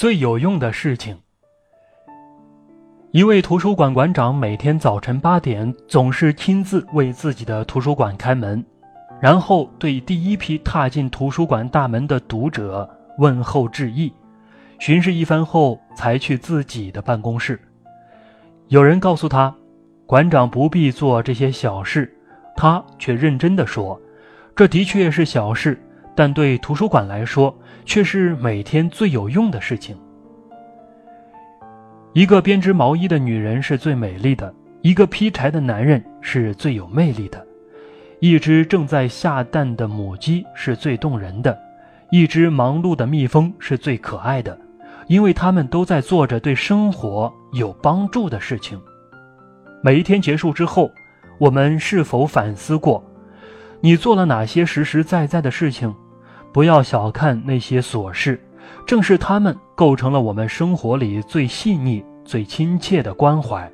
最有用的事情。一位图书馆馆长每天早晨八点总是亲自为自己的图书馆开门，然后对第一批踏进图书馆大门的读者问候致意，巡视一番后才去自己的办公室。有人告诉他，馆长不必做这些小事，他却认真地说：“这的确是小事，但对图书馆来说却是每天最有用的事情。”一个编织毛衣的女人是最美丽的，一个劈柴的男人是最有魅力的，一只正在下蛋的母鸡是最动人的，一只忙碌的蜜蜂是最可爱的，因为他们都在做着对生活有帮助的事情。每一天结束之后，我们是否反思过，你做了哪些实实在在的事情？不要小看那些琐事。正是他们构成了我们生活里最细腻、最亲切的关怀。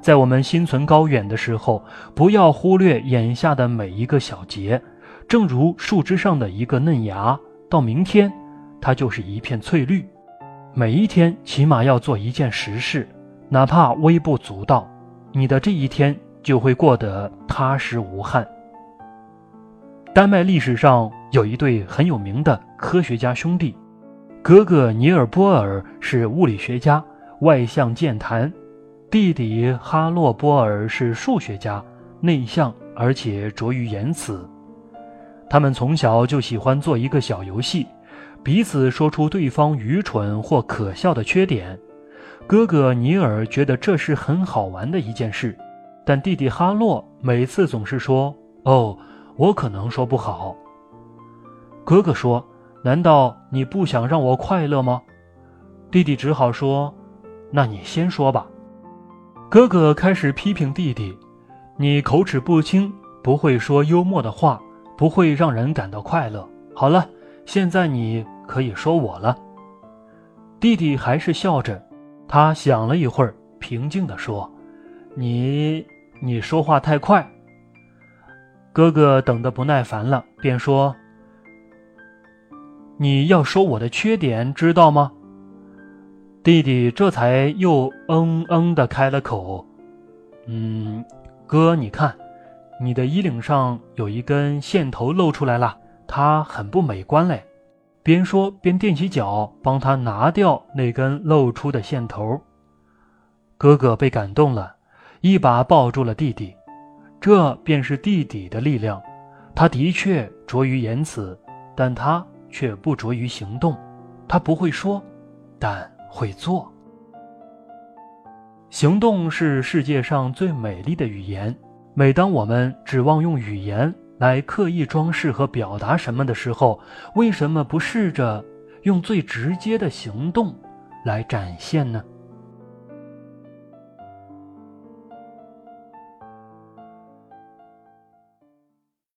在我们心存高远的时候，不要忽略眼下的每一个小节。正如树枝上的一个嫩芽，到明天，它就是一片翠绿。每一天起码要做一件实事，哪怕微不足道，你的这一天就会过得踏实无憾。丹麦历史上有一对很有名的科学家兄弟。哥哥尼尔波尔是物理学家，外向健谈；弟弟哈洛波尔是数学家，内向而且拙于言辞。他们从小就喜欢做一个小游戏，彼此说出对方愚蠢或可笑的缺点。哥哥尼尔觉得这是很好玩的一件事，但弟弟哈洛每次总是说：“哦，我可能说不好。”哥哥说。难道你不想让我快乐吗？弟弟只好说：“那你先说吧。”哥哥开始批评弟弟：“你口齿不清，不会说幽默的话，不会让人感到快乐。”好了，现在你可以说我了。弟弟还是笑着，他想了一会儿，平静地说：“你，你说话太快。”哥哥等得不耐烦了，便说。你要说我的缺点，知道吗？弟弟这才又嗯嗯的开了口。嗯，哥，你看，你的衣领上有一根线头露出来了，它很不美观嘞。边说边踮起脚帮他拿掉那根露出的线头。哥哥被感动了，一把抱住了弟弟。这便是弟弟的力量。他的确拙于言辞，但他。却不着于行动，他不会说，但会做。行动是世界上最美丽的语言。每当我们指望用语言来刻意装饰和表达什么的时候，为什么不试着用最直接的行动来展现呢？